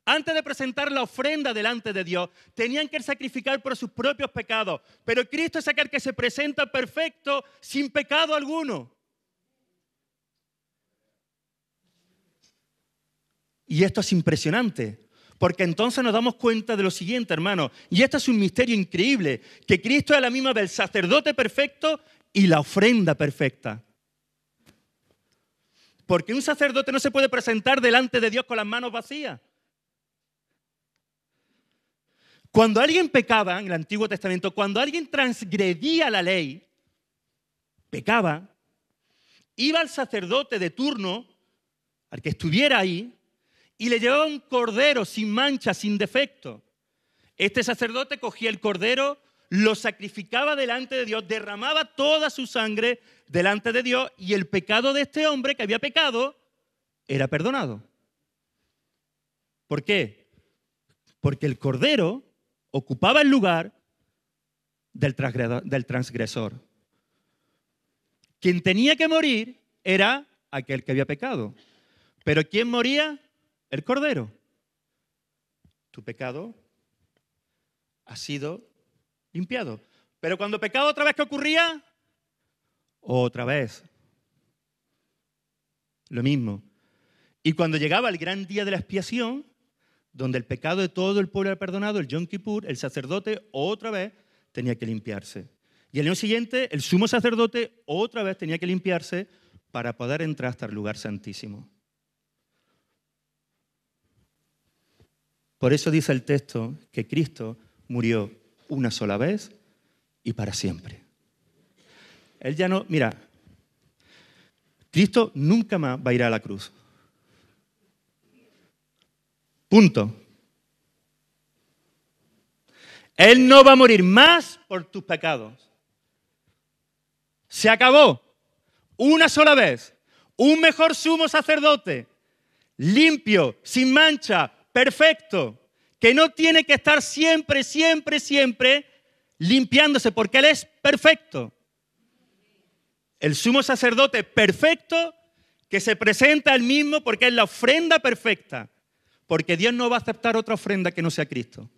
Antes de presentar la ofrenda delante de Dios, tenían que sacrificar por sus propios pecados. Pero Cristo es aquel que se presenta perfecto, sin pecado alguno. Y esto es impresionante, porque entonces nos damos cuenta de lo siguiente, hermano, y esto es un misterio increíble, que Cristo es la misma del sacerdote perfecto y la ofrenda perfecta. Porque un sacerdote no se puede presentar delante de Dios con las manos vacías. Cuando alguien pecaba en el Antiguo Testamento, cuando alguien transgredía la ley, pecaba, iba al sacerdote de turno, al que estuviera ahí, y le llevaba un cordero sin mancha, sin defecto. Este sacerdote cogía el cordero, lo sacrificaba delante de Dios, derramaba toda su sangre delante de Dios y el pecado de este hombre que había pecado era perdonado. ¿Por qué? Porque el cordero ocupaba el lugar del transgresor. Quien tenía que morir era aquel que había pecado. Pero ¿quién moría? El cordero. Tu pecado ha sido limpiado. Pero cuando pecado otra vez, ¿qué ocurría? Otra vez. Lo mismo. Y cuando llegaba el gran día de la expiación, donde el pecado de todo el pueblo era perdonado, el Yom Kippur, el sacerdote otra vez tenía que limpiarse. Y el año siguiente, el sumo sacerdote otra vez tenía que limpiarse para poder entrar hasta el lugar santísimo. Por eso dice el texto que Cristo murió una sola vez y para siempre. Él ya no, mira, Cristo nunca más va a ir a la cruz. Punto. Él no va a morir más por tus pecados. Se acabó. Una sola vez. Un mejor sumo sacerdote. Limpio, sin mancha, perfecto. Que no tiene que estar siempre, siempre, siempre limpiándose porque Él es perfecto. El sumo sacerdote perfecto que se presenta al mismo porque es la ofrenda perfecta. Porque Dios no va a aceptar otra ofrenda que no sea Cristo.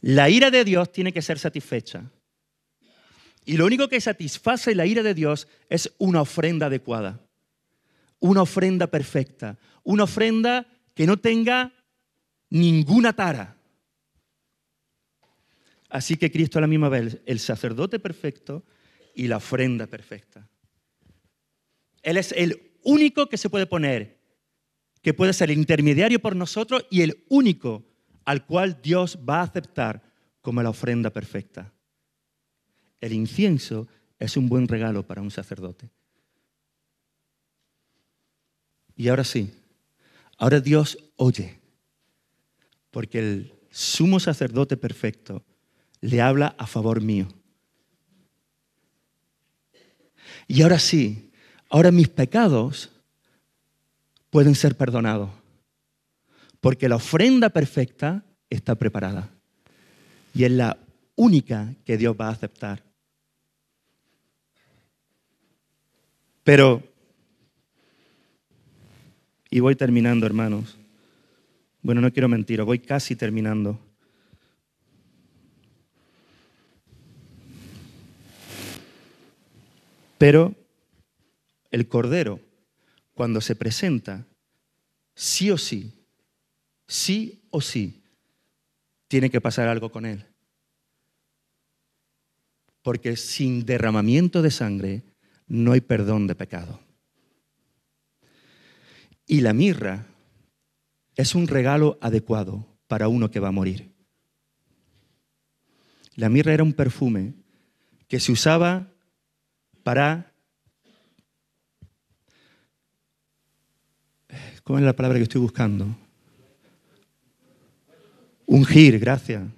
La ira de Dios tiene que ser satisfecha. Y lo único que satisface la ira de Dios es una ofrenda adecuada, una ofrenda perfecta, una ofrenda que no tenga ninguna tara. Así que Cristo a la misma vez, el sacerdote perfecto y la ofrenda perfecta. Él es el único que se puede poner, que puede ser intermediario por nosotros y el único al cual Dios va a aceptar como la ofrenda perfecta. El incienso es un buen regalo para un sacerdote. Y ahora sí, ahora Dios oye, porque el sumo sacerdote perfecto le habla a favor mío. Y ahora sí, ahora mis pecados pueden ser perdonados, porque la ofrenda perfecta está preparada y es la única que Dios va a aceptar. Pero, y voy terminando, hermanos. Bueno, no quiero mentir, voy casi terminando. Pero el Cordero, cuando se presenta, sí o sí, sí o sí, tiene que pasar algo con él. Porque sin derramamiento de sangre no hay perdón de pecado. Y la mirra es un regalo adecuado para uno que va a morir. La mirra era un perfume que se usaba para... ¿Cómo es la palabra que estoy buscando? Ungir, gracias.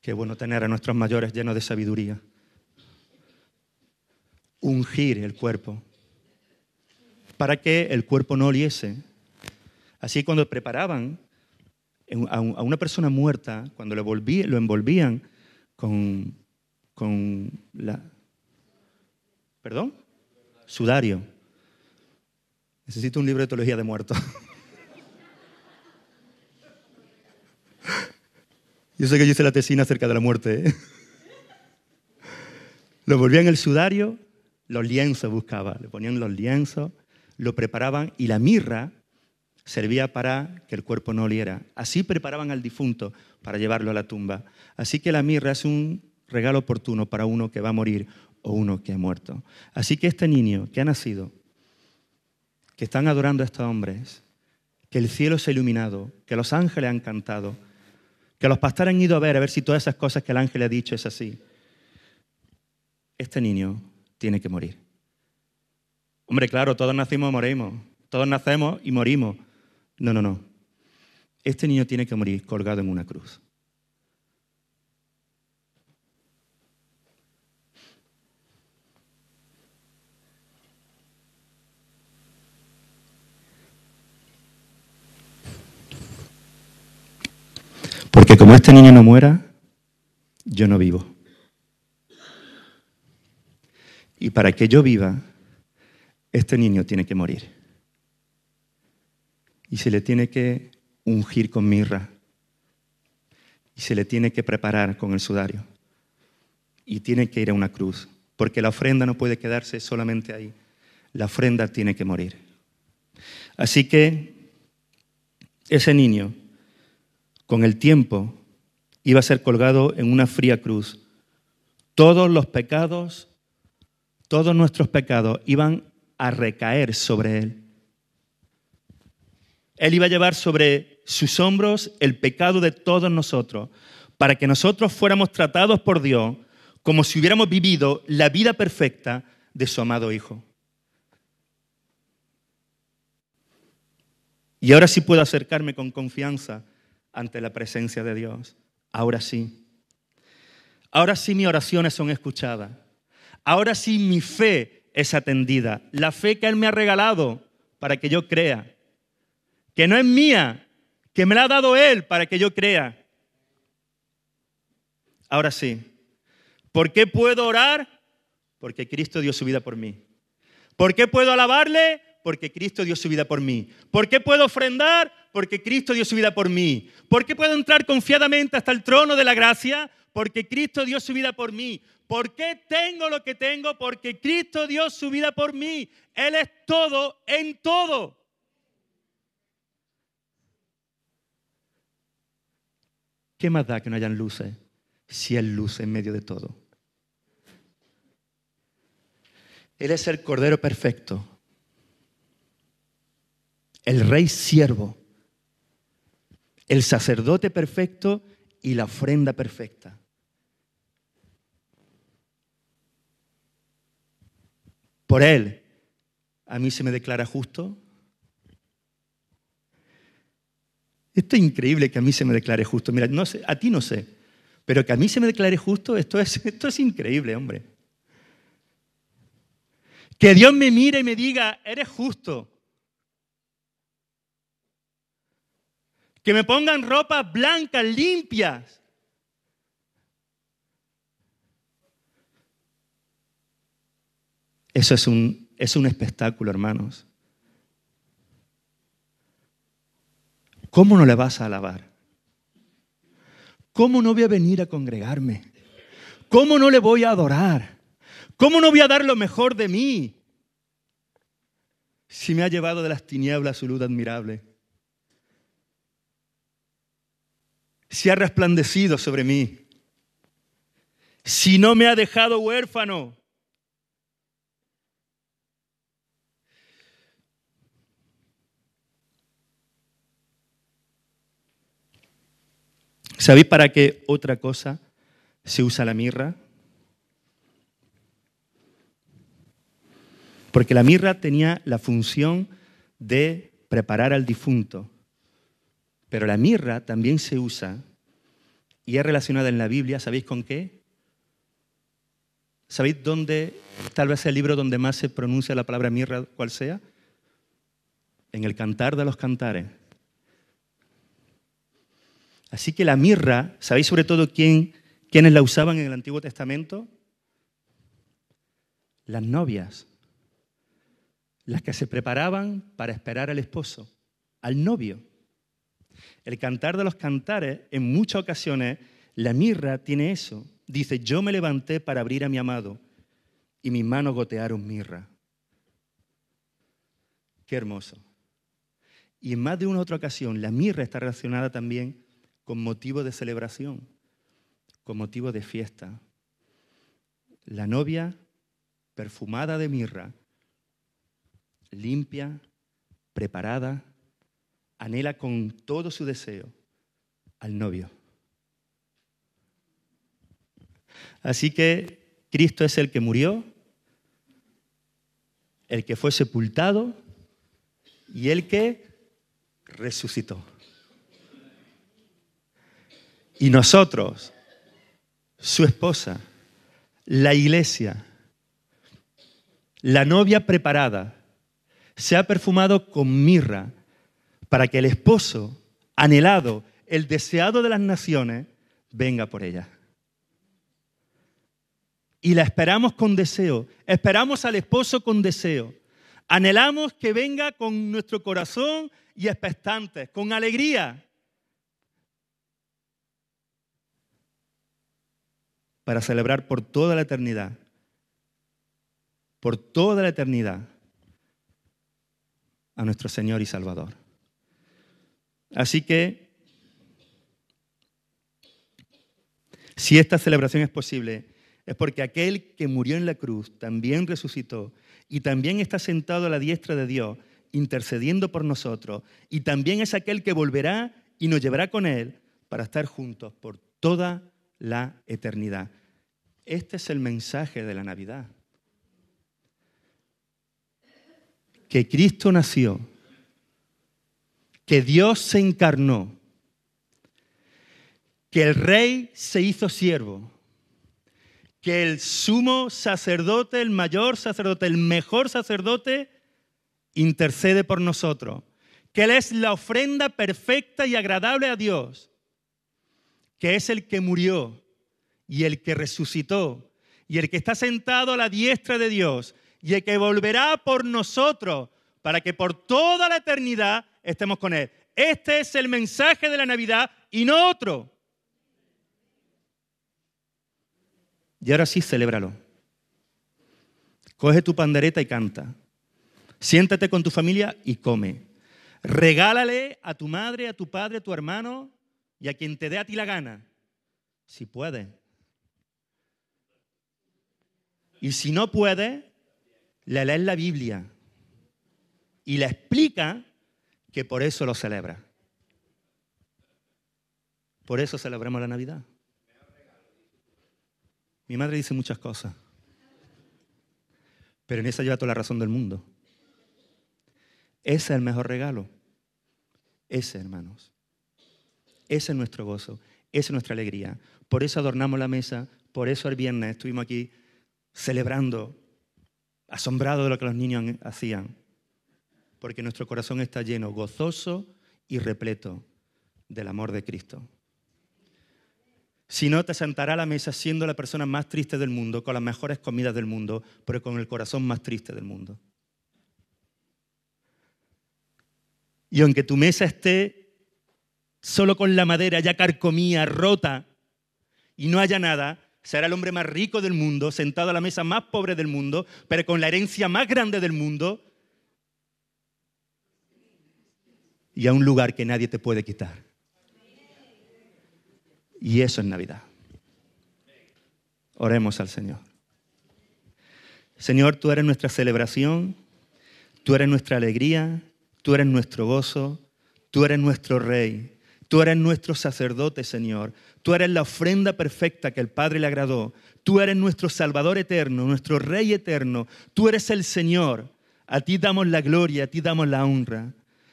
Qué bueno tener a nuestros mayores llenos de sabiduría. Ungir el cuerpo para que el cuerpo no oliese. Así cuando preparaban a una persona muerta, cuando lo, lo envolvían con, con la, ¿Perdón? Sudario. Necesito un libro de teología de muertos. Yo sé que yo hice la tesina acerca de la muerte. ¿eh? Lo volvían el sudario, los lienzos buscaba, le ponían los lienzos, lo preparaban y la mirra servía para que el cuerpo no oliera. Así preparaban al difunto para llevarlo a la tumba. Así que la mirra es un regalo oportuno para uno que va a morir o uno que ha muerto. Así que este niño que ha nacido, que están adorando a estos hombres, que el cielo se ha iluminado, que los ángeles han cantado, que los pastores han ido a ver, a ver si todas esas cosas que el ángel ha dicho es así. Este niño tiene que morir. Hombre, claro, todos nacimos y morimos. Todos nacemos y morimos. No, no, no. Este niño tiene que morir colgado en una cruz. Porque como este niño no muera, yo no vivo. Y para que yo viva, este niño tiene que morir. Y se le tiene que ungir con mirra. Y se le tiene que preparar con el sudario. Y tiene que ir a una cruz. Porque la ofrenda no puede quedarse solamente ahí. La ofrenda tiene que morir. Así que ese niño con el tiempo iba a ser colgado en una fría cruz. Todos los pecados, todos nuestros pecados iban a recaer sobre él. Él iba a llevar sobre sus hombros el pecado de todos nosotros, para que nosotros fuéramos tratados por Dios como si hubiéramos vivido la vida perfecta de su amado Hijo. Y ahora sí puedo acercarme con confianza ante la presencia de Dios. Ahora sí. Ahora sí mis oraciones son escuchadas. Ahora sí mi fe es atendida. La fe que Él me ha regalado para que yo crea. Que no es mía, que me la ha dado Él para que yo crea. Ahora sí. ¿Por qué puedo orar? Porque Cristo dio su vida por mí. ¿Por qué puedo alabarle? Porque Cristo dio su vida por mí. ¿Por qué puedo ofrendar? Porque Cristo dio su vida por mí. ¿Por qué puedo entrar confiadamente hasta el trono de la gracia? Porque Cristo dio su vida por mí. ¿Por qué tengo lo que tengo? Porque Cristo dio su vida por mí. Él es todo en todo. ¿Qué más da que no hayan luces si Él luce en medio de todo? Él es el Cordero perfecto, el Rey siervo, el sacerdote perfecto y la ofrenda perfecta. Por Él, a mí se me declara justo. Esto es increíble que a mí se me declare justo. Mira, no sé, a ti no sé, pero que a mí se me declare justo, esto es, esto es increíble, hombre. Que Dios me mire y me diga, eres justo. Que me pongan ropas blancas, limpias. Eso es un, es un espectáculo, hermanos. ¿Cómo no le vas a alabar? ¿Cómo no voy a venir a congregarme? ¿Cómo no le voy a adorar? ¿Cómo no voy a dar lo mejor de mí? Si me ha llevado de las tinieblas su luz admirable. Si ha resplandecido sobre mí. Si no me ha dejado huérfano. ¿Sabéis para qué otra cosa se usa la mirra? Porque la mirra tenía la función de preparar al difunto. Pero la mirra también se usa y es relacionada en la Biblia, ¿sabéis con qué? ¿Sabéis dónde, tal vez el libro donde más se pronuncia la palabra mirra, cuál sea? En el Cantar de los Cantares. Así que la mirra, ¿sabéis sobre todo quién, quiénes la usaban en el Antiguo Testamento? Las novias, las que se preparaban para esperar al esposo, al novio. El cantar de los cantares, en muchas ocasiones, la mirra tiene eso. Dice, yo me levanté para abrir a mi amado y mis manos gotearon mirra. Qué hermoso. Y en más de una otra ocasión, la mirra está relacionada también con motivo de celebración, con motivo de fiesta. La novia, perfumada de mirra, limpia, preparada, anhela con todo su deseo al novio. Así que Cristo es el que murió, el que fue sepultado y el que resucitó. Y nosotros, su esposa, la iglesia, la novia preparada, se ha perfumado con mirra para que el esposo anhelado, el deseado de las naciones, venga por ella. Y la esperamos con deseo, esperamos al esposo con deseo, anhelamos que venga con nuestro corazón y expectantes, con alegría, para celebrar por toda la eternidad, por toda la eternidad, a nuestro Señor y Salvador. Así que, si esta celebración es posible, es porque aquel que murió en la cruz también resucitó y también está sentado a la diestra de Dios, intercediendo por nosotros, y también es aquel que volverá y nos llevará con él para estar juntos por toda la eternidad. Este es el mensaje de la Navidad. Que Cristo nació, que Dios se encarnó que el rey se hizo siervo, que el sumo sacerdote, el mayor sacerdote, el mejor sacerdote, intercede por nosotros, que Él es la ofrenda perfecta y agradable a Dios, que es el que murió y el que resucitó y el que está sentado a la diestra de Dios y el que volverá por nosotros para que por toda la eternidad estemos con Él. Este es el mensaje de la Navidad y no otro. Y ahora sí, celébralo. Coge tu pandereta y canta. Siéntate con tu familia y come. Regálale a tu madre, a tu padre, a tu hermano y a quien te dé a ti la gana, si puede. Y si no puede, le lees la Biblia y le explica que por eso lo celebra. Por eso celebramos la Navidad. Mi madre dice muchas cosas, pero en esa lleva toda la razón del mundo. Ese es el mejor regalo. Ese, hermanos. Ese es nuestro gozo, esa es nuestra alegría. Por eso adornamos la mesa, por eso el viernes estuvimos aquí celebrando, asombrados de lo que los niños hacían, porque nuestro corazón está lleno, gozoso y repleto del amor de Cristo. Si no, te sentará a la mesa siendo la persona más triste del mundo, con las mejores comidas del mundo, pero con el corazón más triste del mundo. Y aunque tu mesa esté solo con la madera ya carcomía, rota, y no haya nada, será el hombre más rico del mundo, sentado a la mesa más pobre del mundo, pero con la herencia más grande del mundo, y a un lugar que nadie te puede quitar. Y eso es Navidad. Oremos al Señor. Señor, tú eres nuestra celebración, tú eres nuestra alegría, tú eres nuestro gozo, tú eres nuestro rey, tú eres nuestro sacerdote, Señor. Tú eres la ofrenda perfecta que el Padre le agradó. Tú eres nuestro Salvador eterno, nuestro Rey eterno. Tú eres el Señor. A ti damos la gloria, a ti damos la honra.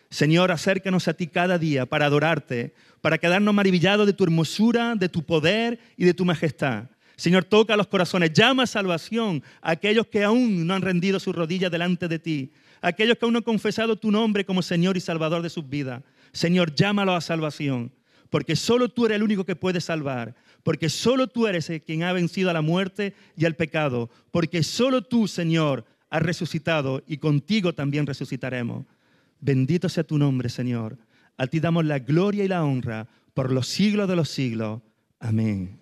Señor, acércanos a ti cada día para adorarte, para quedarnos maravillados de tu hermosura, de tu poder y de tu majestad. Señor, toca los corazones, llama a salvación a aquellos que aún no han rendido sus rodillas delante de ti, a aquellos que aún no han confesado tu nombre como Señor y Salvador de sus vidas. Señor, llámalo a salvación, porque solo tú eres el único que puede salvar, porque solo tú eres quien ha vencido a la muerte y al pecado, porque solo tú, Señor, has resucitado y contigo también resucitaremos. Bendito sea tu nombre, Señor. A ti damos la gloria y la honra por los siglos de los siglos. Amén.